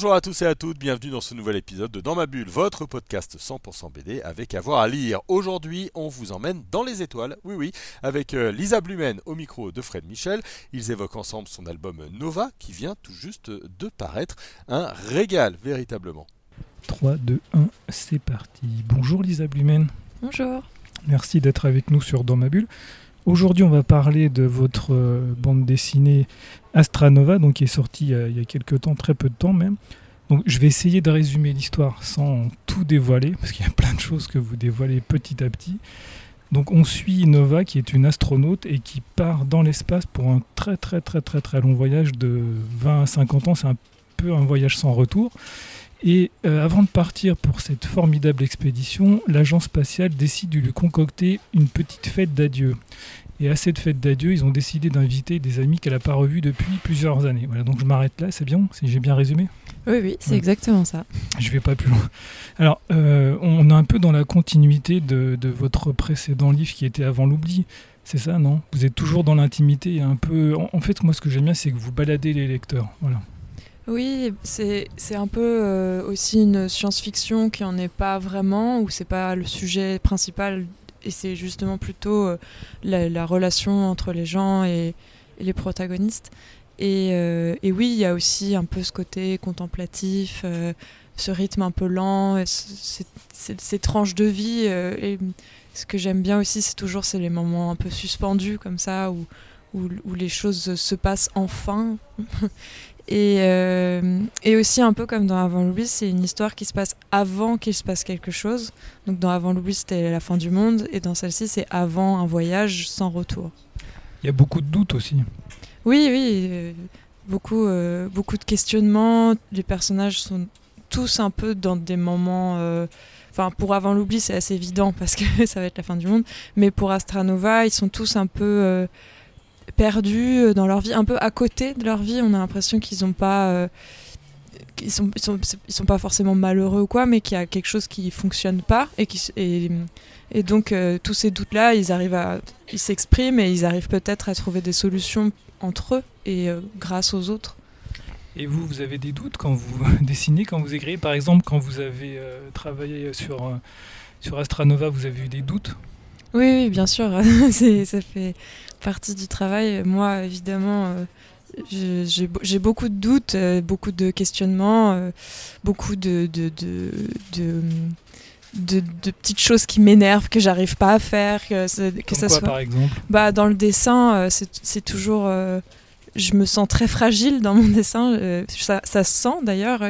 Bonjour à tous et à toutes, bienvenue dans ce nouvel épisode de Dans ma bulle, votre podcast 100% BD avec avoir à lire. Aujourd'hui, on vous emmène dans les étoiles, oui oui, avec euh, Lisa Blumen au micro de Fred Michel. Ils évoquent ensemble son album Nova qui vient tout juste de paraître. Un régal, véritablement. 3, 2, 1, c'est parti. Bonjour Lisa Blumen. Bonjour. Merci d'être avec nous sur Dans ma bulle. Aujourd'hui, on va parler de votre euh, bande dessinée Astranova, donc qui est sortie il y a quelques temps, très peu de temps même. Je vais essayer de résumer l'histoire sans tout dévoiler, parce qu'il y a plein de choses que vous dévoilez petit à petit. Donc, on suit Nova, qui est une astronaute et qui part dans l'espace pour un très très très très très long voyage de 20 à 50 ans. C'est un peu un voyage sans retour. Et euh, avant de partir pour cette formidable expédition, l'agence spatiale décide de lui concocter une petite fête d'adieu. Et à cette fête d'adieu, ils ont décidé d'inviter des amis qu'elle n'a pas revus depuis plusieurs années. Voilà, donc je m'arrête là, c'est bien, si j'ai bien résumé? Oui, oui, c'est exactement ça. Je vais pas plus loin. Alors, euh, on est un peu dans la continuité de, de, votre précédent livre qui était Avant l'oubli. C'est ça, non? Vous êtes toujours dans l'intimité, un peu. En, en fait, moi, ce que j'aime bien, c'est que vous baladez les lecteurs. Voilà. Oui, c'est un peu euh, aussi une science-fiction qui en est pas vraiment, où c'est pas le sujet principal, et c'est justement plutôt euh, la, la, relation entre les gens et, les protagonistes. Et, euh, et, oui, il y a aussi un peu ce côté contemplatif, ce rythme un peu lent, ces tranches de vie. Et ce que j'aime bien aussi, c'est toujours les moments un peu suspendus comme ça, où, où les choses se passent enfin. Et, euh, et, aussi un peu comme dans Avant l'oubli, c'est une histoire qui se passe avant qu'il se passe quelque chose. Donc dans Avant l'oubli, c'était la fin du monde, et dans celle-ci, c'est avant un voyage sans retour. Il y a beaucoup de doutes aussi. Oui, oui, euh, beaucoup, euh, beaucoup de questionnements. Les personnages sont tous un peu dans des moments. Enfin, pour Avant l'oubli, c'est assez évident parce que ça va être la fin du monde. Mais pour Astranova, ils sont tous un peu perdus dans leur vie, un peu à côté de leur vie. On a l'impression qu'ils n'ont pas. Euh, ils sont, ils, sont, ils sont pas forcément malheureux ou quoi, mais qu'il y a quelque chose qui fonctionne pas. Et, qui, et, et donc, euh, tous ces doutes-là, ils arrivent à. Ils s'expriment et ils arrivent peut-être à trouver des solutions entre eux et euh, grâce aux autres. Et vous, vous avez des doutes quand vous dessinez, quand vous écrivez? Par exemple, quand vous avez euh, travaillé sur, euh, sur Astranova, vous avez eu des doutes? Oui, oui, bien sûr. ça fait partie du travail. Moi, évidemment, euh, j'ai beaucoup de doutes, euh, beaucoup de questionnements, euh, beaucoup de, de, de, de de, de, petites choses qui m'énervent, que j'arrive pas à faire. Que, que ça quoi, soit... par exemple bah, Dans le dessin, euh, c'est toujours. Euh, je me sens très fragile dans mon dessin. Euh, ça, ça se sent d'ailleurs.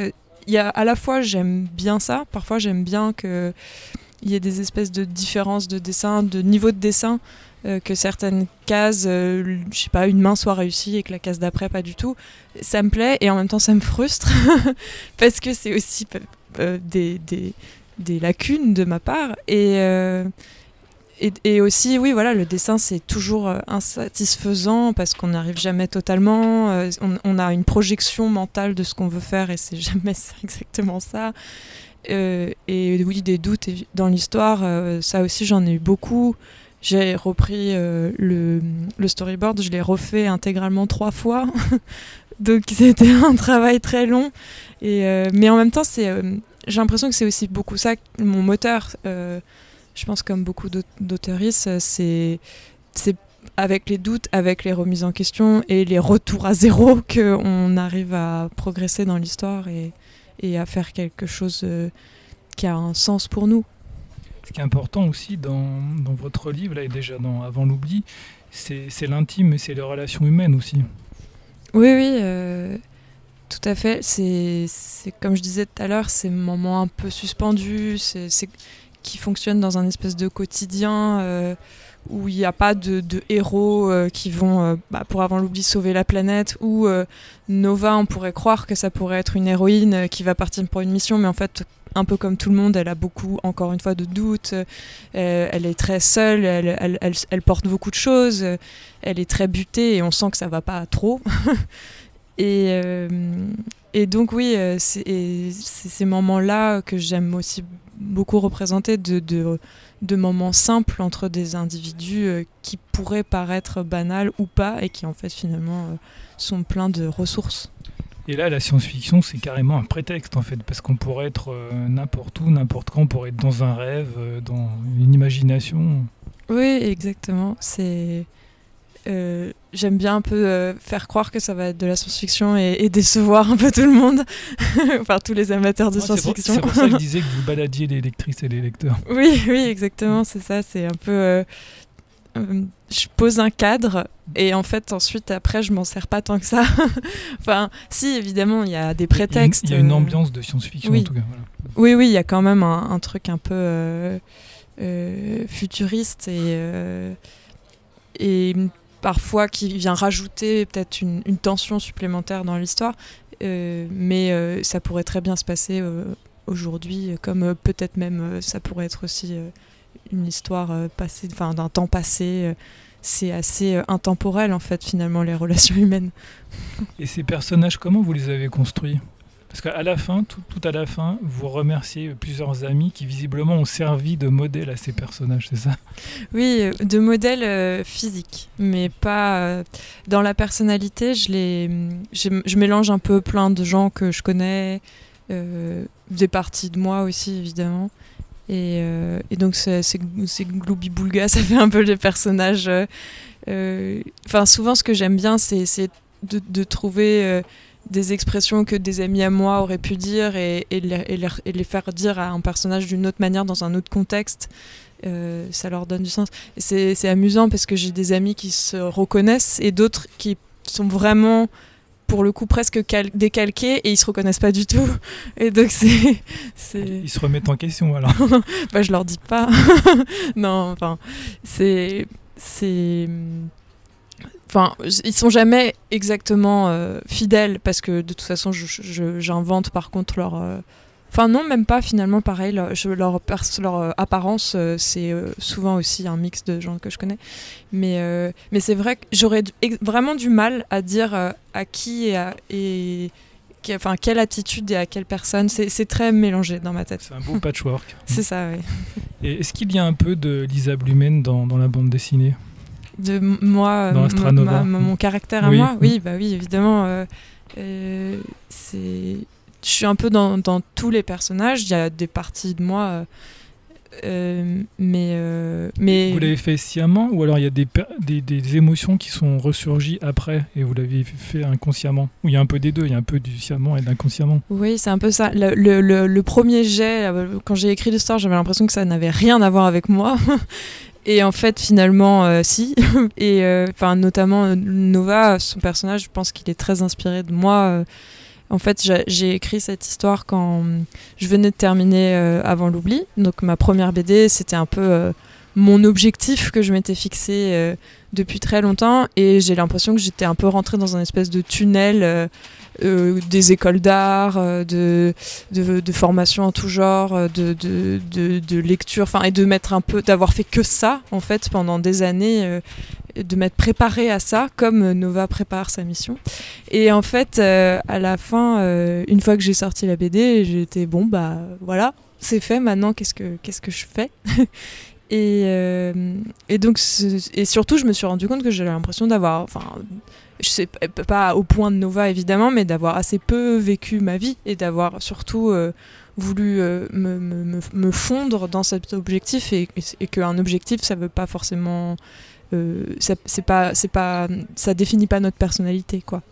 Il y a à la fois, j'aime bien ça. Parfois, j'aime bien qu'il y ait des espèces de différences de dessin, de niveau de dessin. Que certaines cases, je sais pas, une main soit réussie et que la case d'après pas du tout. Ça me plaît et en même temps ça me frustre parce que c'est aussi des, des des lacunes de ma part et, euh, et, aussi oui voilà le dessin c'est toujours euh, insatisfaisant parce qu'on n'arrive jamais totalement euh, on, a une projection mentale de ce qu'on veut faire et c'est jamais exactement ça euh, et oui des doutes dans l'histoire euh, ça aussi j'en ai eu beaucoup j'ai repris euh, le, storyboard je l'ai refait intégralement trois fois donc c'était un travail très long et mais en même temps c'est j'ai l'impression que c'est aussi beaucoup ça, mon moteur. Euh, je pense comme beaucoup d'auteuristes, c'est avec les doutes, avec les remises en question et les retours à zéro qu'on arrive à progresser dans l'histoire et, à faire quelque chose euh, qui a un sens pour nous. Ce qui est important aussi dans, votre livre, là, et déjà dans Avant l'oubli, c'est l'intime et c'est les relations humaines aussi. Oui, oui. Euh, tout à fait. C'est comme je disais tout à l'heure, ces moments un peu suspendus, c'est qui fonctionnent dans un espèce de quotidien euh, où il n'y a pas de, héros euh, qui vont, bah, pour avant l'oubli, sauver la planète. Ou Nova, on pourrait croire que ça pourrait être une héroïne qui va partir pour une mission, mais en fait, un peu comme tout le monde, elle a beaucoup, encore une fois, de doutes. elle est très seule, elle, porte beaucoup de choses. elle est très butée et on sent que ça va pas trop. Et, euh, et donc oui, euh, c'est ces moments-là que j'aime aussi beaucoup représenter de, de, moments simples entre des individus euh, qui pourraient paraître banals ou pas et qui en fait finalement euh, sont pleins de ressources. Et là, la science-fiction, c'est carrément un prétexte en fait, parce qu'on pourrait être euh, n'importe où, n'importe quand, on pourrait être dans un rêve, euh, dans une imagination. Oui, exactement. C'est euh, j'aime bien un peu faire croire que ça va être de la science-fiction et, et décevoir un peu tout le monde, enfin tous les amateurs de Ouais, science-fiction. c'est pour ça que je disais que vous baladiez les lectrices et les lecteurs. Oui, oui, exactement, c'est ça. C'est un peu. Euh, je pose un cadre et en fait, ensuite, après, je m'en sers pas tant que ça. enfin, si, évidemment, il y a des prétextes. Il y a une, il y a une euh, ambiance de science-fiction oui. en tout cas. voilà. Oui, oui, il y a quand même un, un truc un peu euh, euh, futuriste et, euh, et parfois qui vient rajouter peut-être une, une tension supplémentaire dans l'histoire. Mais ça pourrait très bien se passer aujourd'hui, comme peut-être même ça pourrait être aussi une histoire euh, passée, enfin d'un temps passé. euh, c'est assez euh, intemporel en fait finalement les relations humaines. Et ces personnages, comment vous les avez construits? Parce qu'à la fin, tout, tout à la fin, vous remerciez plusieurs amis qui visiblement ont servi de modèle à ces personnages, c'est ça? Oui, de modèles euh, physiques, mais pas euh, dans la personnalité. Je les, je, je mélange un peu plein de gens que je connais, euh, des parties de moi aussi évidemment. Et, euh, et donc c'est Gloubi Boulga, ça fait un peu les personnages. euh, euh, Enfin, souvent ce que j'aime bien, c'est de, de trouver des expressions que des amis à moi auraient pu dire et, les, faire dire à un personnage d'une autre manière dans un autre contexte. Ça leur donne du sens. C'est amusant parce que j'ai des amis qui se reconnaissent et d'autres qui sont vraiment, pour le coup, presque cal- décalqués et ils se reconnaissent pas du tout. Et donc c'est, Ils se remettent en question alors. bah, je leur dis pas. non, enfin, c'est, c'est, enfin, ils sont jamais exactement euh, fidèles parce que de toute façon, je- je- j'invente par contre leur. Enfin non, même pas finalement pareil. Leur, je- leur, pers- leur, euh, apparence, euh, c'est euh, souvent aussi un mix de gens que je connais. Mais, euh, mais c'est vrai que j'aurais vraiment du mal à dire à qui et, à, et enfin, quelle attitude et à quelle personne. C'est très mélangé dans ma tête. C'est un beau patchwork. C'est ça, oui. Et est-ce qu'il y a un peu de Lisa Blumen dans, dans la bande dessinée? De moi, Dans ma- ma- mon caractère à moi, oui, bah oui, évidemment. c'est, je suis un peu dans, dans tous les personnages. Il y a des parties de moi, euh, euh, mais euh, mais Vous l'avez fait sciemment ou alors il y a des, per- des, des émotions qui sont ressurgies après et vous l'avez fait inconsciemment? Ou il y a un peu des deux, il y a un peu du sciemment et de l'inconsciemment? Oui, c'est un peu ça. Le, le- le- le premier jet, quand j'ai écrit l'histoire, j'avais l'impression que ça n'avait rien à voir avec moi. Et en fait, finalement, euh, si. Et enfin, notamment Nova, son personnage, je pense qu'il est très inspiré de moi. En fait, j'ai- écrit cette histoire quand je venais de terminer euh, Avant l'oubli. Donc ma première BD, c'était un peu euh, mon objectif que je m'étais fixé euh, depuis très longtemps. Et j'ai l'impression que j'étais un peu rentrée dans un espèce de tunnel des écoles d'art, euh, de, de, formation en tout genre, euh, de, de, de, lecture, enfin, et de mettre un peu, d'avoir fait que ça, en fait, pendant des années. euh, de m'être préparé à ça, comme Nova prépare sa mission. Et en fait, euh, à la fin, euh, une fois que j'ai sorti la BD, j'étais bon, bah voilà, c'est fait. Maintenant, qu'est-ce que qu'est-ce que je fais? Et, euh, et donc, et surtout, je me suis rendu compte que j'avais l'impression d'avoir, enfin, je sais pas au point de Nova évidemment, mais d'avoir assez peu vécu ma vie et d'avoir surtout euh, voulu euh, me, me- me- fondre dans cet objectif et, et, qu'un objectif, ça veut pas forcément, euh, c'est pas, c'est pas, ça définit pas notre personnalité, quoi.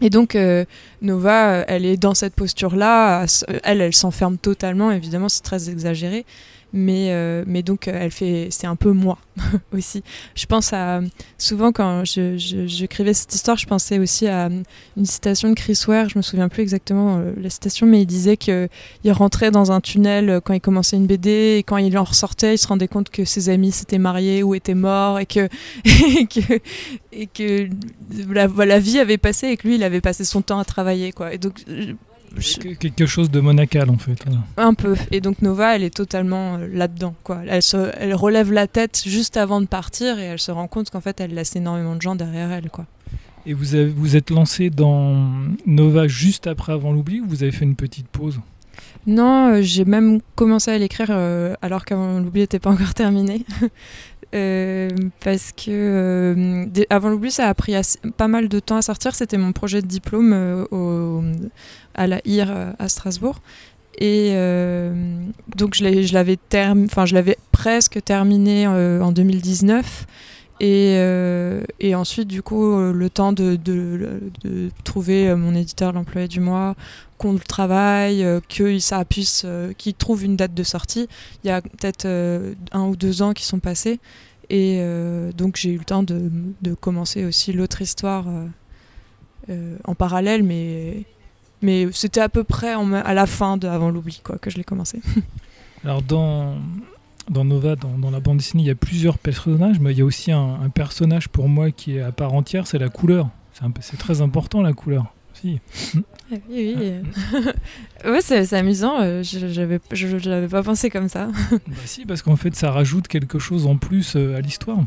Et donc euh, Nova, elle est dans cette posture-là. Elle, elle s'enferme totalement. Évidemment, c'est très exagéré, mais euh, mais donc euh, elle fait, c'est un peu moi aussi. Je pense à souvent quand je, je- j'écrivais cette histoire, je pensais aussi à euh, une citation de Chris Ware. Je me souviens plus exactement la citation, mais il disait que il rentrait dans un tunnel quand il commençait une BD et quand il en ressortait, il se rendait compte que ses amis s'étaient mariés ou étaient morts et que et que et que la, la vie avait passé et que lui il avait passé son temps à travailler quoi. Et donc je- je- Quelque chose de monacal en fait. un peu. Et donc Nova, elle est totalement euh, là-dedans. Quoi. Elle, se, elle relève la tête juste avant de partir et elle se rend compte qu'en fait, elle laisse énormément de gens derrière elle. Quoi. Et vous avez, vous êtes lancé dans Nova juste après Avant l'oubli ou vous avez fait une petite pause? Non, euh, j'ai même commencé à l'écrire euh, alors qu'Avant l'oubli n'était pas encore terminé. Euh, parce que euh, Avant l'oubli, ça a pris pas mal de temps à sortir. C'était mon projet de diplôme euh, à la IR à Strasbourg. Et donc je l'avais presque terminé en 2019. Et, euh, et ensuite, du coup, euh, le temps de, trouver euh, mon éditeur, l'employé du mois, qu'on le travaille, que ça puisse, qu'il trouve une date de sortie. Il y a peut-être un ou deux ans qui sont passés. Et donc j'ai eu le temps de, commencer aussi l'autre histoire en parallèle, mais, c'était à peu près à la fin de Avant l'oubli quoi, que je l'ai commencé. Alors dans, dans Nova, dans, dans la bande dessinée, il y a plusieurs personnages, mais il y a aussi un, un personnage pour moi qui est à part entière, c'est la couleur. C'est très important la couleur. Si. Oui, oui. ouais, c'est amusant, euh, je l'avais pas pensé comme ça. Bah si, parce qu'en fait, ça rajoute quelque chose en plus euh, à l'histoire.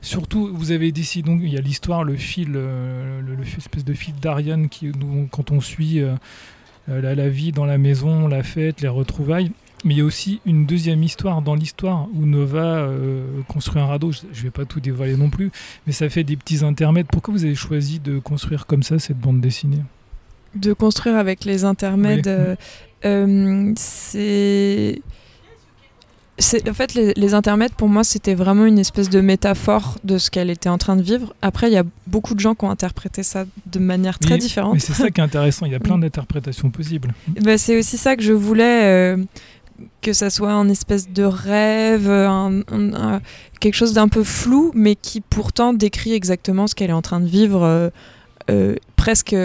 Surtout, vous avez décidé, donc il y a l'histoire, le fil, euh, le, le espèce de fil d'Ariane qui, quand on suit euh, la, la vie dans la maison, la fête, les retrouvailles. Mais il y a aussi une deuxième histoire dans l'histoire où Nova euh, construit un radeau. Je ne vais pas tout dévoiler non plus, mais ça fait des petits intermèdes. Pourquoi vous avez choisi de construire comme ça cette bande dessinée? De construire avec les intermèdes, Oui. euh, euh, c'est. En fait, les, les intermèdes, pour moi, c'était vraiment une espèce de métaphore de ce qu'elle était en train de vivre. Après, il y a beaucoup de gens qui ont interprété ça de manière très différente. Mais c'est ça qui est intéressant. Il y a plein d'interprétations possibles. Bah, c'est aussi ça que je voulais, euh, que ça soit un espèce de rêve, un- un- un- quelque chose d'un peu flou, mais qui pourtant décrit exactement ce qu'elle est en train de vivre. euh, euh, presque,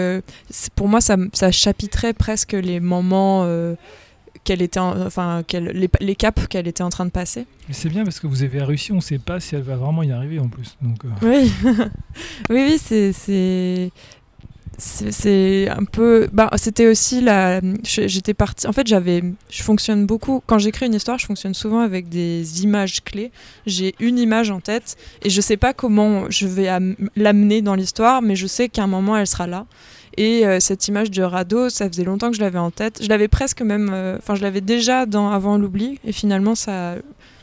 pour moi, ça, ça chapitrait presque les moments euh, qu'elle était, en- enfin, qu'elle- les, les caps qu'elle était en train de passer. C'est bien parce que vous avez réussi. On ne sait pas si elle va vraiment y arriver en plus. Donc, Oui, oui, oui, c'est, c'est, un peu. Bah, c'était aussi la. J'étais partie. En fait, j'avais. Je fonctionne beaucoup. Quand j'écris une histoire, je fonctionne souvent avec des images clés. J'ai une image en tête et je sais pas comment je vais am- l'amener dans l'histoire, mais je sais qu'à un moment, elle sera là. Et euh, cette image de radeau, ça faisait longtemps que je l'avais en tête. Je l'avais presque même. euh, Enfin, je l'avais déjà dans Avant l'oubli et finalement, ça.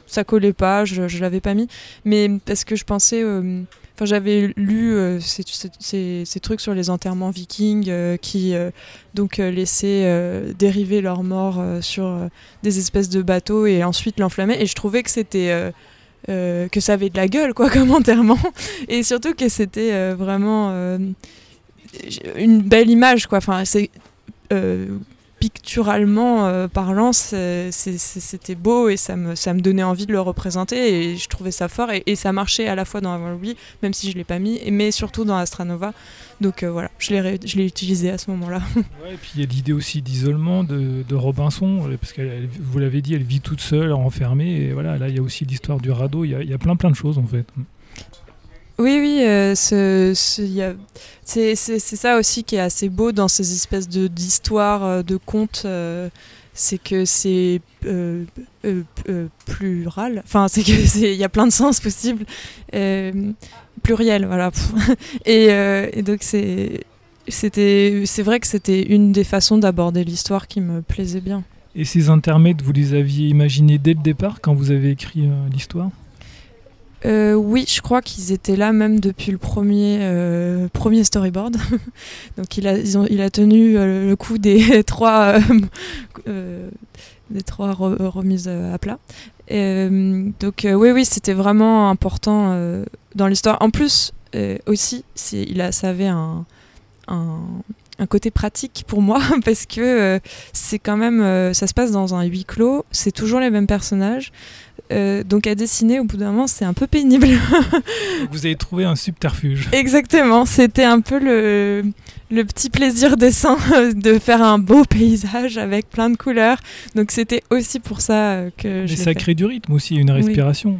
Ça collait pas, je, je l'avais pas mis. Mais parce que je pensais. euh, Enfin, j'avais lu euh, ces, trucs sur les enterrements vikings euh, qui euh, donc laissaient dériver leurs morts sur des espèces de bateaux et ensuite l'enflammer. Et je trouvais que c'était que ça avait de la gueule quoi comme enterrement et surtout que c'était vraiment une belle image quoi. Enfin, c'est picturalement euh, parlant, c'était beau et ça me, donnait envie de le représenter et je trouvais ça fort et, ça marchait à la fois dans l'oubli, même si je l'ai pas mis, mais surtout dans Astranova. Donc euh, voilà, je l'ai utilisé à ce moment-là. Ouais, et puis il y a l'idée aussi d'isolement de, Robinson, euh, parce que vous l'avez dit, elle vit toute seule, enfermée, et voilà, là il y a aussi l'histoire du radeau, il y, il y a plein plein de choses en fait. Oui, oui, euh, c'est ça aussi qui est assez beau dans ces espèces de- d'histoires, euh, de, contes. euh, c'est que c'est plural. Enfin, c'est que c'est- il y a plein de sens possibles. Pluriel, voilà. Et, et donc c'est vrai que c'était une des façons d'aborder l'histoire qui me plaisait bien. Et ces intermèdes, vous les aviez imaginés dès le départ quand vous avez écrit l'histoire? Euh, oui, je crois qu'ils étaient là même depuis le premier, euh, premier storyboard. Donc il a, il a tenu euh, le coup des trois, des trois re- remises à plat. Donc oui, oui, c'était vraiment important dans l'histoire. En plus, aussi, il a, ça avait un, un côté pratique pour moi parce que euh, c'est quand même, euh, ça se passe dans un huis clos, c'est toujours les mêmes personnages. Euh, donc à dessiner au bout d'un moment c'est un peu pénible. Vous avez trouvé un subterfuge. Exactement, c'était un peu le, le petit plaisir dessin de faire un beau paysage avec plein de couleurs. Donc c'était aussi pour ça que je Mais l'ai ça fait. crée du rythme aussi, une respiration.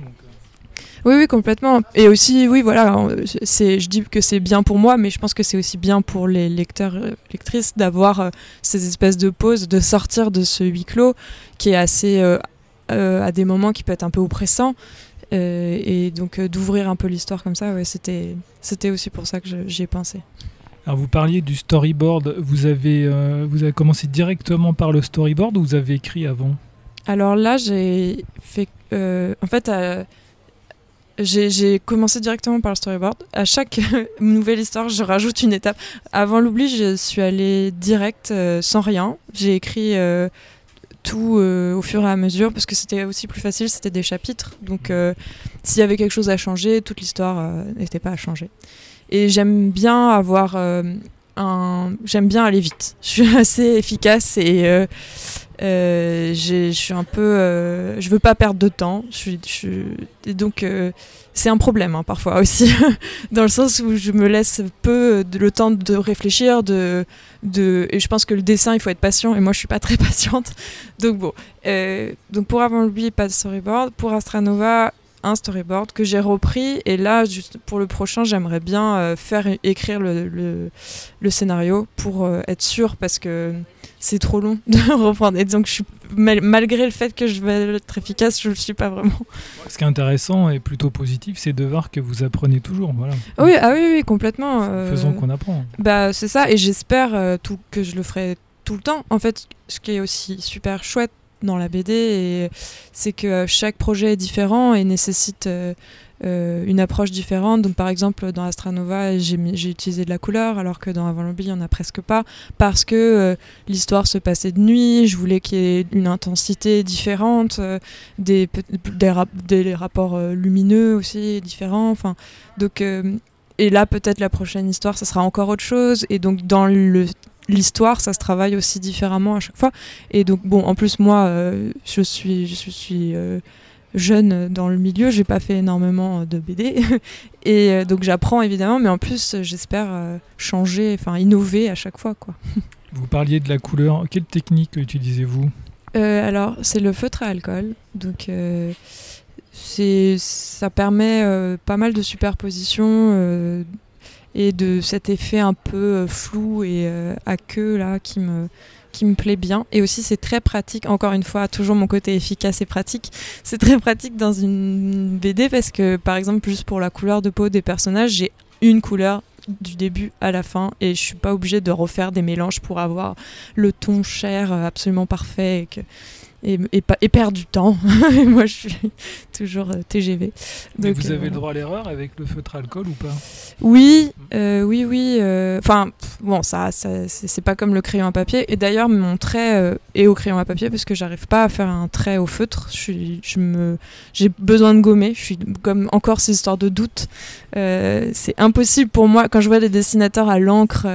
Oui, oui, complètement. Et aussi, oui, voilà, c'est, je dis que c'est bien pour moi, mais je pense que c'est aussi bien pour les lecteurs, euh, lectrices d'avoir euh, ces espèces de pauses, de sortir de ce huis clos qui est assez, euh, euh, à des moments qui peut être un peu oppressant. Et donc d'ouvrir un peu l'histoire comme ça, ouais, c'était c'était aussi pour ça que j'y ai pensé. Alors vous parliez du storyboard, vous avez, vous avez commencé directement par le storyboard ou vous avez écrit avant? Alors là, j'ai fait. en fait, j'ai commencé directement par le storyboard. À chaque nouvelle histoire, je rajoute une étape. Avant l'oubli, je suis allée direct, euh, sans rien. J'ai écrit euh, tout euh, au fur et à mesure parce que c'était aussi plus facile, c'était des chapitres. Donc, s'il y avait quelque chose à changer, toute l'histoire n'était pas à changer. Et j'aime bien avoir un. J'aime bien aller vite. Je suis assez efficace et. Euh, je suis un peu, euh, je veux pas perdre de temps. Donc euh, c'est un problème hein, parfois aussi, dans le sens où je me laisse peu le temps de réfléchir, et je pense que le dessin il faut être patient et moi je suis pas très patiente. Donc bon, donc pour avant l'oubli pas de storyboard, pour Astranova un storyboard que j'ai repris et là pour le prochain j'aimerais bien faire écrire le, le, scénario pour être sûr parce que c'est trop long de reprendre. Et donc, je suis, mal- malgré le fait que je vais être efficace, je ne le suis pas vraiment. Ce qui est intéressant et plutôt positif, c'est de voir que vous apprenez toujours. Voilà. Oui, ah oui, oui, complètement. euh, Faisons qu'on apprend. Bah, c'est ça, et j'espère euh, tout, que je le ferai tout le temps. En fait, ce qui est aussi super chouette dans la BD, c'est que euh, chaque projet est différent et nécessite euh, une approche différente. Donc, par exemple, dans Astranova, j'ai utilisé de la couleur, alors que dans Avant l'oubli, il n'y en a presque pas, parce que euh, l'histoire se passait de nuit, je voulais qu'il y ait une intensité différente, euh, des, des, rap- des rapports euh, lumineux aussi différents. Enfin, donc, euh, et là, peut-être la prochaine histoire, ça sera encore autre chose. Et donc, dans le l'histoire, ça se travaille aussi différemment à chaque fois. Et donc, bon, en plus, moi, euh, je suis, je suis euh, jeune dans le milieu, j'ai pas fait énormément de BD. Et euh, donc, j'apprends évidemment, mais en plus, j'espère euh, changer, enfin, innover à chaque fois, quoi. Vous parliez de la couleur. Quelle technique utilisez-vous? Euh, alors, c'est le feutre à alcool. Donc, euh, c'est, ça permet euh, pas mal de superposition euh, et de cet effet un peu euh, flou et euh, à queue là qui me qui me plaît bien. Et aussi c'est très pratique encore une fois toujours mon côté efficace et pratique c'est très pratique dans une BD parce que par exemple juste pour la couleur de peau des personnages j'ai une couleur du début à la fin et je suis pas obligée de refaire des mélanges pour avoir le ton cher absolument parfait et, et, perdre du temps. Et moi, je suis toujours euh, TGV. Mais vous euh, avez le droit à l'erreur avec le feutre alcool ou pas? Oui, euh, oui, oui. euh, Enfin, bon, ça, ça c'est pas comme le crayon à papier. Et d'ailleurs, mon trait euh, est au crayon à papier parce que j'arrive pas à faire un trait au feutre. Je suis, je me, j'ai besoin de gommer. Je suis comme encore ces histoires de doute. Euh, c'est impossible pour moi quand je vois des dessinateurs à l'encre.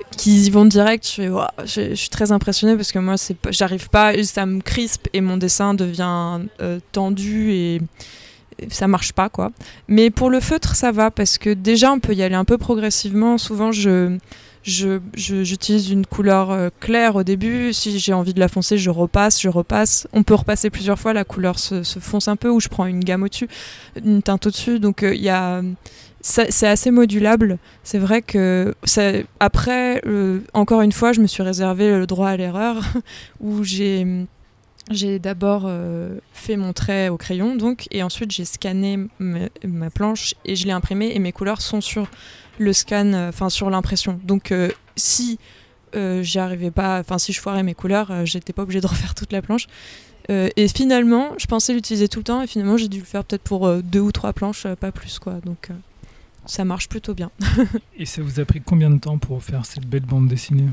Euh, qui y vont direct, je, suis très impressionnée parce que moi, j'arrive pas, ça me crispe et mon dessin devient euh, tendu et, ça marche pas quoi. Mais pour le feutre, ça va parce que déjà on peut y aller un peu progressivement. Souvent, je j'utilise une couleur euh, claire au début. Si j'ai envie de la foncer, je repasse, je repasse. On peut repasser plusieurs fois, la couleur se, fonce un peu ou je prends une gamme au-dessus, une teinte au-dessus. Donc euh, il y a c'est assez modulable. C'est vrai que après, euh, encore une fois, je me suis réservé le droit à l'erreur où j'ai d'abord euh, fait mon trait au crayon, donc, et ensuite j'ai scanné ma, planche et je l'ai imprimé et mes couleurs sont sur le scan, euh, enfin sur l'impression. Donc si j'y arrivais pas, enfin si je foirais mes couleurs, j'étais pas obligée de refaire toute la planche. Et finalement, je pensais l'utiliser tout le temps et finalement j'ai dû le faire peut-être pour euh, deux ou trois planches, pas plus quoi. Donc ça marche plutôt bien. Et ça vous a pris combien de temps pour faire cette belle bande dessinée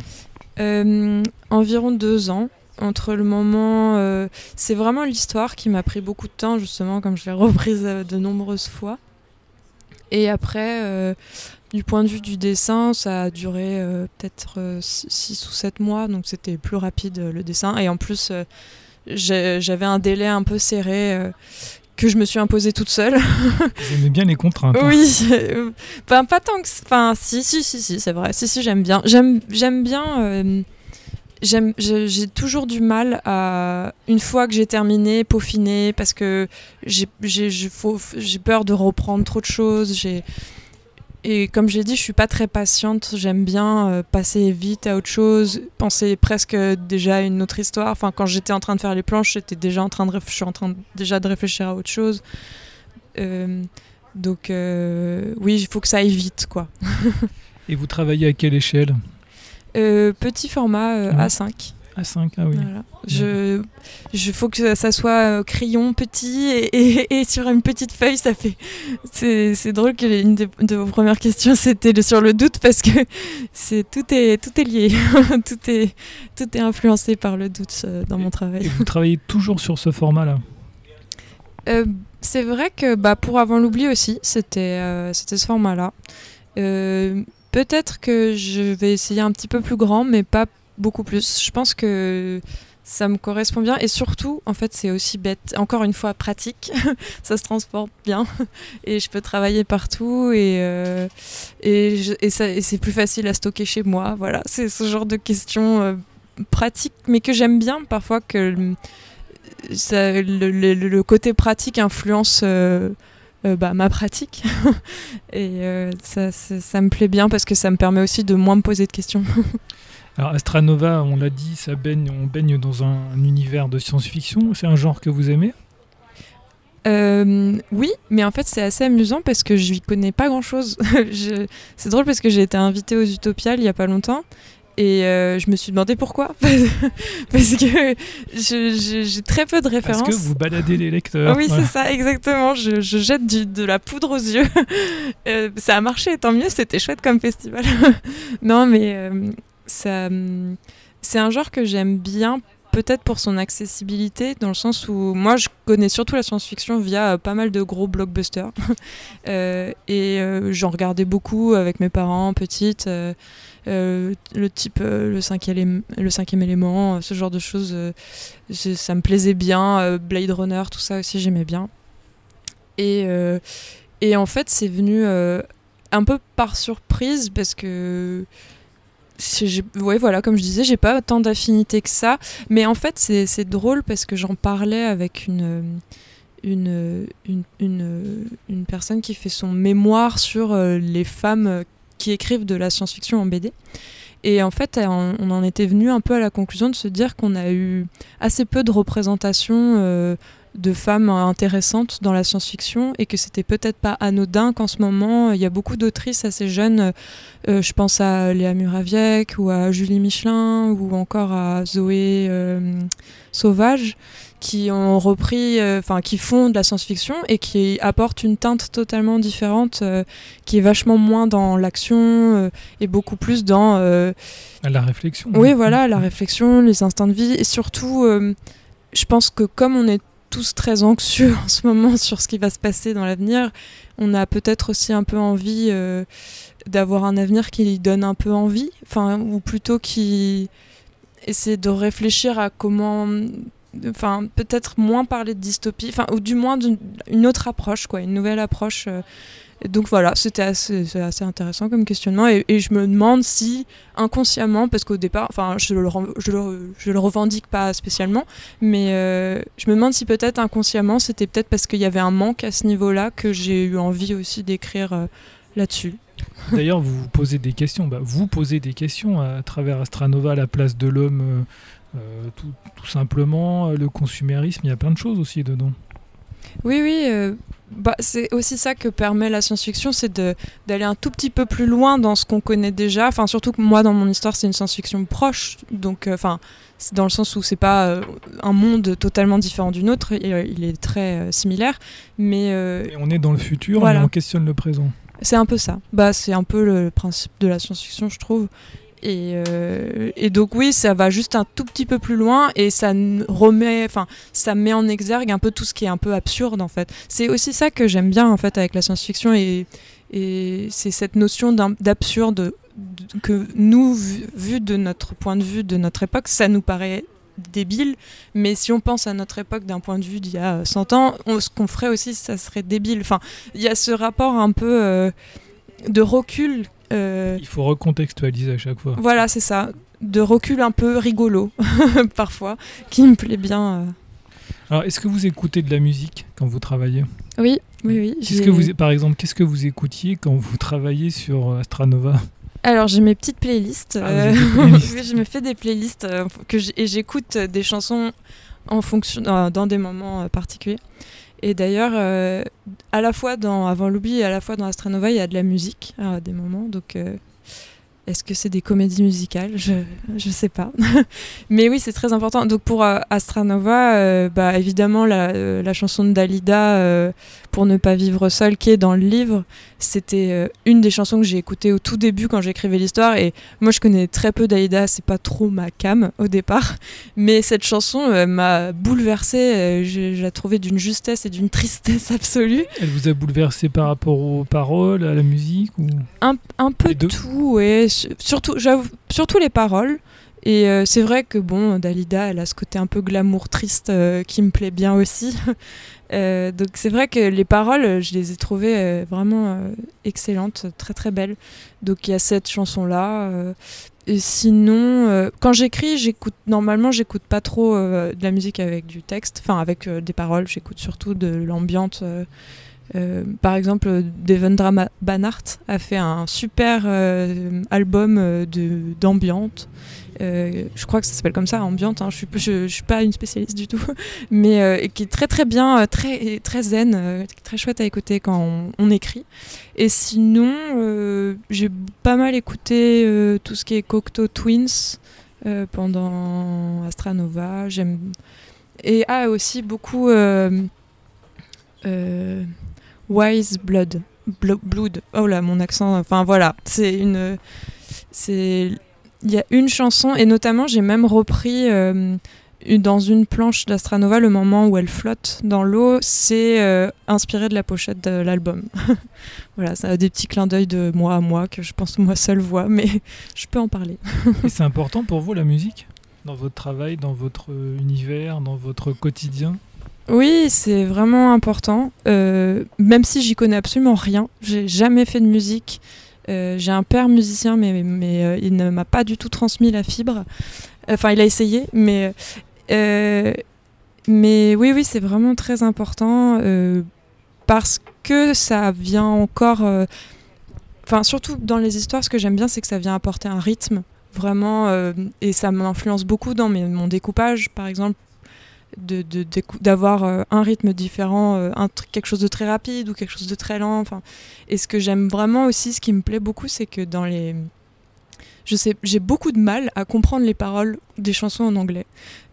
Euh, environ deux ans. Entre le moment. euh, c'est vraiment l'histoire qui m'a pris beaucoup de temps, justement, comme je l'ai reprise euh, de nombreuses fois. Et après, euh, du point de vue du dessin, ça a duré peut-être 6 ou 7 mois, donc c'était plus rapide le dessin. Et en plus, j'avais un délai un peu serré euh, que je me suis imposé toute seule. Aimez bien les contraintes. hein Oui, ben, pas tant que. Enfin, si, si, si, si, c'est vrai. Si, si, j'aime bien. J'aime, bien. euh, j'ai toujours du mal à une fois que j'ai terminé, peaufiner parce que j'ai peur de reprendre trop de choses. J'ai et comme j'ai dit, je suis pas très patiente. J'aime bien euh, passer vite à autre chose, penser presque déjà à une autre histoire. Enfin, quand j'étais en train de faire les planches, j'étais déjà en train de, je suis en train de- déjà de réfléchir à autre chose. Euh, donc euh, oui, il faut que ça aille vite, quoi. Et vous travaillez à quelle échelle? Petit format Ouais. A5. A5, ah oui. Voilà. Je, je faut que ça soit euh, crayon petit et, et- et sur une petite feuille, ça fait. C'est c'est drôle que une de vos premières questions c'était sur le doute parce que c'est tout est tout est lié, tout est tout est influencé par le doute euh, dans mon Et travail. vous travaillez toujours sur ce format-là? Euh, c'est vrai que bah, pour avant l'oubli aussi, c'était euh, c'était ce format-là. Euh, Peut-être que je vais essayer un petit peu plus grand, mais pas beaucoup plus. Je pense que ça me correspond bien et surtout, en fait, c'est aussi bête. Encore une fois, pratique. ça se transporte bien et je peux travailler partout et euh, et, et c'est plus facile à stocker chez moi. Voilà, c'est ce genre de questions euh, pratiques, mais que j'aime bien parfois que ça- le, côté pratique influence euh, bah, ma pratique. et ça- ça me plaît bien parce que ça me permet aussi de moins me poser de questions. Alors Astranova, on l'a dit, ça baigne, on baigne dans un, un univers de science-fiction. C'est un genre que vous aimez? Euh, oui, mais en fait c'est assez amusant parce que je n'y connais pas grand-chose. Je- c'est drôle parce que j'ai été invitée aux Utopiales il y a pas longtemps et euh, je me suis demandé pourquoi. parce que j'ai très peu de Parce références. que vous baladez les lecteurs. Oui, c'est ça, exactement. Je, je jette du- de la poudre aux yeux. Euh, ça a marché, tant mieux, c'était chouette comme festival. non, mais euh, c'est un genre que j'aime bien, peut-être pour son accessibilité, dans le sens où moi, je connais surtout la science-fiction via euh, pas mal de gros blockbusters. Euh, et euh, j'en regardais beaucoup avec mes parents, petites. le type le, cinquième, le cinquième élément, ce genre de choses, ça me plaisait bien. Blade Runner, tout ça aussi, j'aimais bien. Et, en fait, c'est venu un peu par surprise parce que. Ouais, voilà, comme je disais, j'ai pas tant d'affinité que ça. Mais en fait, c'est drôle parce que j'en parlais avec une, une, une, une, personne qui fait son mémoire sur euh, les femmes qui écrivent de la science-fiction en BD. Et en fait, on en était venu un peu à la conclusion de se dire qu'on a eu assez peu de représentation euh, de femmes intéressantes dans la science-fiction et que c'était peut-être pas anodin qu'en ce moment il y a beaucoup d'autrices assez jeunes. euh, je pense à Léa Muraviec ou à Julie Michelin ou encore à Zoé euh, Sauvage qui ont repris, euh, enfin qui font de la science-fiction et qui apportent une teinte totalement différente, euh, qui est vachement moins dans l'action euh, et beaucoup plus dans la réflexion. oui, voilà, la réflexion, les instants de vie. Et surtout, je pense que comme on est tous très anxieux en ce moment sur ce qui va se passer dans l'avenir, on a peut-être aussi un peu envie euh, d'avoir un avenir qui donne un peu envie, enfin, ou plutôt qui essaie de réfléchir à comment. Enfin, peut-être moins parler de dystopie, enfin, ou du moins d'une une autre approche, quoi, une nouvelle approche. euh. Donc voilà, c'était assez, intéressant comme questionnement. Et, et je me demande si inconsciemment, parce qu'au départ, enfin, je le, je, le, je le revendique pas spécialement, mais euh, je me demande si peut-être inconsciemment, c'était peut-être parce qu'il y avait un manque à ce niveau-là que j'ai eu envie aussi d'écrire euh, là-dessus. D'ailleurs, vous vous posez des questions. Bah, vous posez des questions à travers Astranova, la place de l'homme, euh, tout, tout simplement, le consumérisme. Il y a plein de choses aussi dedans. Oui, oui. Bah, c'est aussi ça que permet la science-fiction, c'est d'aller un tout petit peu plus loin dans ce qu'on connaît déjà. Enfin, surtout que moi, dans mon histoire, c'est une science-fiction proche. Donc, euh, enfin, c'est dans le sens où c'est pas euh, un monde totalement différent du nôtre. et, euh, il est très similaire. Mais Et on est dans le futur, Voilà. mais on questionne le présent. c'est un peu ça. Bah, c'est un peu le principe de la science-fiction, je trouve. Et, euh, et donc oui, ça va juste un tout petit peu plus loin et ça remet, enfin, ça met en exergue un peu tout ce qui est un peu absurde en fait. C'est aussi ça que j'aime bien en fait avec la science-fiction et, c'est cette notion d'absurde que nous, vu, de notre point de vue de notre époque, ça nous paraît débile, mais si on pense à notre époque d'un point de vue d'il y a 100 ans, ce qu'on ferait aussi, ça serait débile. Enfin, il y a ce rapport un peu euh, de recul. Euh, Il faut recontextualiser à chaque fois. voilà, c'est ça. De recul un peu rigolo, parfois, qui me plaît bien. euh. Alors, est-ce que vous écoutez de la musique quand vous travaillez? Oui, oui, oui. Qu'est-ce j'ai- que vous, par exemple, qu'est-ce que vous écoutiez quand vous travaillez sur euh, Astranova? Alors, j'ai mes petites playlists. Ah, euh, playlists. je me fais des playlists que et j'écoute des chansons en fonction, dans des moments particuliers. Et d'ailleurs, euh, à la fois dans Avant l'oubli et à la fois dans Astranova, il y a de la musique à des moments. Euh, est-ce que c'est des comédies musicales? Je ne sais pas. Mais oui, c'est très important. Donc pour euh, Astranova, euh, bah, évidemment, la, euh, la, chanson de Dalida, euh, Pour ne pas vivre seul, qui est dans le livre, c'était une des chansons que j'ai écoutées au tout début quand j'écrivais l'histoire. Et moi, je connais très peu Dalida, c'est pas trop ma cam au départ. Mais cette chanson m'a bouleversée. je, je la trouvais d'une justesse et d'une tristesse absolue. Elle vous a bouleversé par rapport aux paroles, à la musique ou... un, un peu tout, ouais. Surtout, surtout les paroles. Et euh, c'est vrai que bon, Dalida, elle a ce côté un peu glamour triste euh, qui me plaît bien aussi. Euh, donc c'est vrai que les paroles, je les ai trouvées vraiment excellentes, très très belles. Donc il y a cette chanson-là. euh, et sinon, quand j'écris, j'écoute normalement, j'écoute pas trop de la musique avec du texte, enfin avec des paroles. J'écoute surtout de l'ambiante. Euh, par exemple, Ma- Banhart a fait un super euh, album euh, d'ambiante. Euh, je crois que ça s'appelle comme ça, ambiante. hein. Je je suis pas une spécialiste du tout, mais qui est très très bien, très très zen, très chouette à écouter quand on, écrit. Et sinon, j'ai pas mal écouté tout ce qui est Cocteau Twins pendant Astranova. J'aime et ah aussi beaucoup. Wise Blood. Blo- Blood. Oh là, mon accent. Enfin voilà, c'est une. C'est. Il y a une chanson et notamment j'ai même repris euh, dans une planche d'Astranova le moment où elle flotte dans l'eau. C'est euh, inspiré de la pochette de l'album. voilà, ça a des petits clins d'œil de moi à moi que je pense moi seule vois, mais je peux en parler. C'est important pour vous la musique? Dans votre travail, dans votre euh, univers, dans votre quotidien? Oui, c'est vraiment important. Euh, même si j'y connais absolument rien, j'ai jamais fait de musique. Euh, j'ai un père musicien, mais, euh, il ne m'a pas du tout transmis la fibre. Enfin, il a essayé, mais mais oui, oui, c'est vraiment très important parce que ça vient encore. Enfin, surtout dans les histoires, ce que j'aime bien, c'est que ça vient apporter un rythme vraiment, et ça m'influence beaucoup dans mon découpage, par exemple de- de- d'avoir euh, un rythme différent, euh, un quelque chose de très rapide ou quelque chose de très lent. Et ce que j'aime vraiment aussi, ce qui me plaît beaucoup, c'est que dans les, je sais, j'ai beaucoup de mal à comprendre les paroles des chansons en anglais.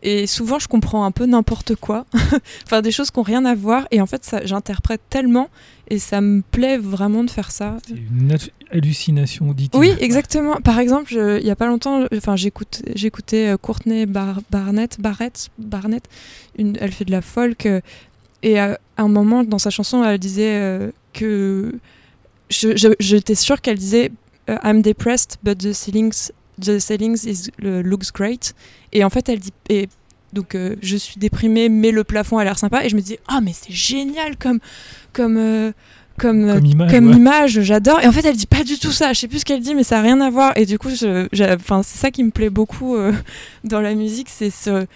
Et souvent, je comprends un peu n'importe quoi, enfin des choses qui n'ont rien à voir. Et en fait, ça, j'interprète tellement, et ça me plaît vraiment de faire ça. C'est une hallu- hallucination auditive. Oui, exactement. Par exemple, je- il y a pas longtemps, enfin, j'écoute, j'écoutais euh, Courtney Bar- Barnett, Barrett, Barnett. Une, elle fait de la folk euh, et à un moment dans sa chanson, elle disait euh, que je- je- j'étais sûre qu'elle disait euh, I'm depressed, but the ceilings, the ceilings is looks great. Et en fait, elle dit et donc euh, je suis déprimée, mais le plafond a l'air sympa. Et je me dis ah mais c'est génial comme comme euh, comme, Comme image. comme ouais. image, j'adore. Et en fait, elle dit pas du tout ça. Je sais plus ce qu'elle dit, mais ça a rien à voir. Et du coup, je- c'est ça qui me plaît beaucoup euh, dans la musique, c'est ce,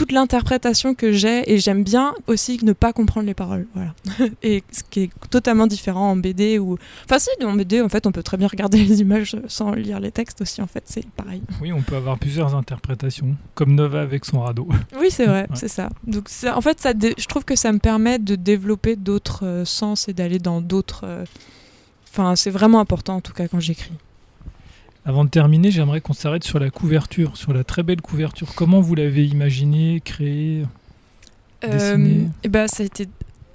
toute l'interprétation que j'ai. Et j'aime bien aussi ne pas comprendre les paroles. Voilà. et ce qui est totalement différent en BD ou, enfin, si, en BD, en fait, on peut très bien regarder les images sans lire les textes aussi. En fait, c'est pareil. Oui, on peut avoir plusieurs interprétations, comme Nova avec son radeau. Oui, c'est vrai, Ouais. c'est ça. Donc, ça- en fait, ça dé- je trouve que ça me permet de développer d'autres euh, sens et d'aller dans d'autres. euh, Enfin, c'est vraiment important en tout cas quand j'écris. Avant de terminer, j'aimerais qu'on s'arrête sur la couverture, sur la très belle couverture. Comment vous l'avez imaginée, créée Dessiner. et ben, ça a été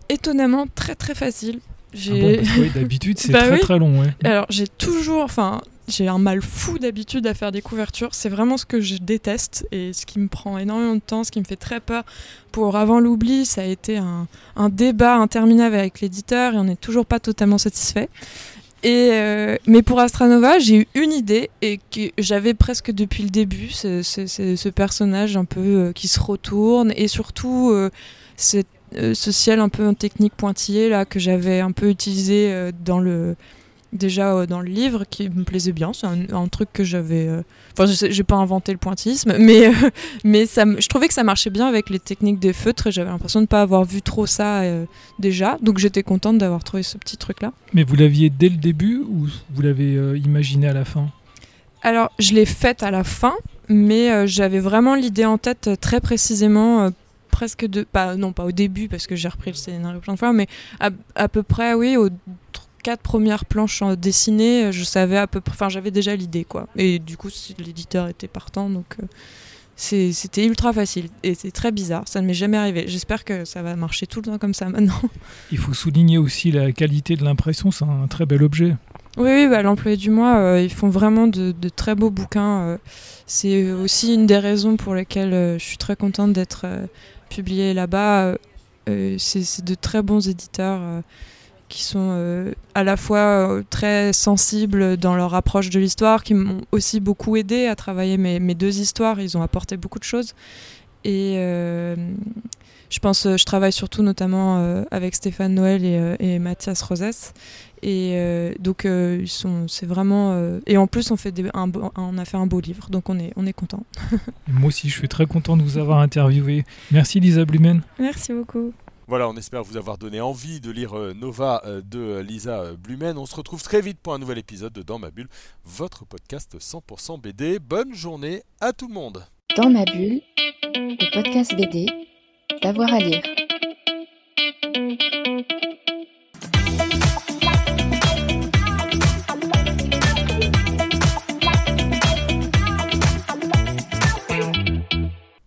étonnamment très très facile. Ah J'ai bon, oui, D'habitude, c'est Bah très oui. très long. Ouais. alors j'ai toujours, enfin, j'ai un mal fou d'habitude à faire des couvertures. C'est vraiment ce que je déteste et ce qui me prend énormément de temps, ce qui me fait très peur. Pour avant l'oubli, ça a été un, un débat interminable avec l'éditeur et on n'est toujours pas totalement satisfait. Euh, mais pour Astranova, j'ai eu une idée et que j'avais presque depuis le début, ce, ce- personnage un peu euh, qui se retourne et surtout euh, ce ciel un peu en technique pointillé là que j'avais un peu utilisé dans le déjà euh, dans le livre qui me plaisait bien. C'est un, un truc que j'avais. euh, Enfin, je j'ai pas inventé le pointillisme, mais euh, mais ça, je trouvais que ça marchait bien avec les techniques des feutres et j'avais l'impression de pas avoir vu trop ça déjà. Donc j'étais contente d'avoir trouvé ce petit truc là. Mais vous l'aviez dès le début ou vous l'avez imaginé à la fin? Alors, je l'ai faite à la fin, mais euh, j'avais vraiment l'idée en tête euh, très précisément euh, presque de. Pas, non, pas au début, parce que j'ai repris le scénario plein de fois, mais à, à peu près, oui, aux quatre premières planches en- dessinées, je savais à peu près. Enfin, j'avais déjà l'idée, quoi. Et du coup, l'éditeur était partant, donc. euh, c'était ultra facile et c'est très bizarre, ça ne m'est jamais arrivé. J'espère que ça va marcher tout le temps comme ça maintenant. Il faut souligner aussi la qualité de l'impression, c'est un très bel objet. Oui, oui bah, l'employé du mois, euh, ils font vraiment de, de très beaux bouquins. euh. c'est aussi une des raisons pour lesquelles euh, je suis très contente d'être euh, publiée là-bas. Euh, euh, c'est de très bons éditeurs euh, qui sont euh, à la fois euh, très sensibles dans leur approche de l'histoire, qui m'ont aussi beaucoup aidé à travailler mes, mes deux histoires. Ils ont apporté beaucoup de choses. Et euh, je pense, euh, je travaille surtout notamment euh, avec Stéphane Noël et, euh, et Mathias Rosès. Et euh, donc, euh, ils sont, c'est vraiment. euh, et en plus, on, fait des, un, beau- on a fait un beau livre, donc on est, on est content. Moi aussi, je suis très content de vous avoir interviewé. Merci Lisa Blumen. Merci beaucoup. Voilà, on espère vous avoir donné envie de lire euh, Nova euh, de euh, Lisa Blumen. On se retrouve très vite pour un nouvel épisode de Dans ma bulle, votre podcast 100% BD. Bonne journée à tout le monde. Dans ma bulle, le podcast BD, d'avoir à lire.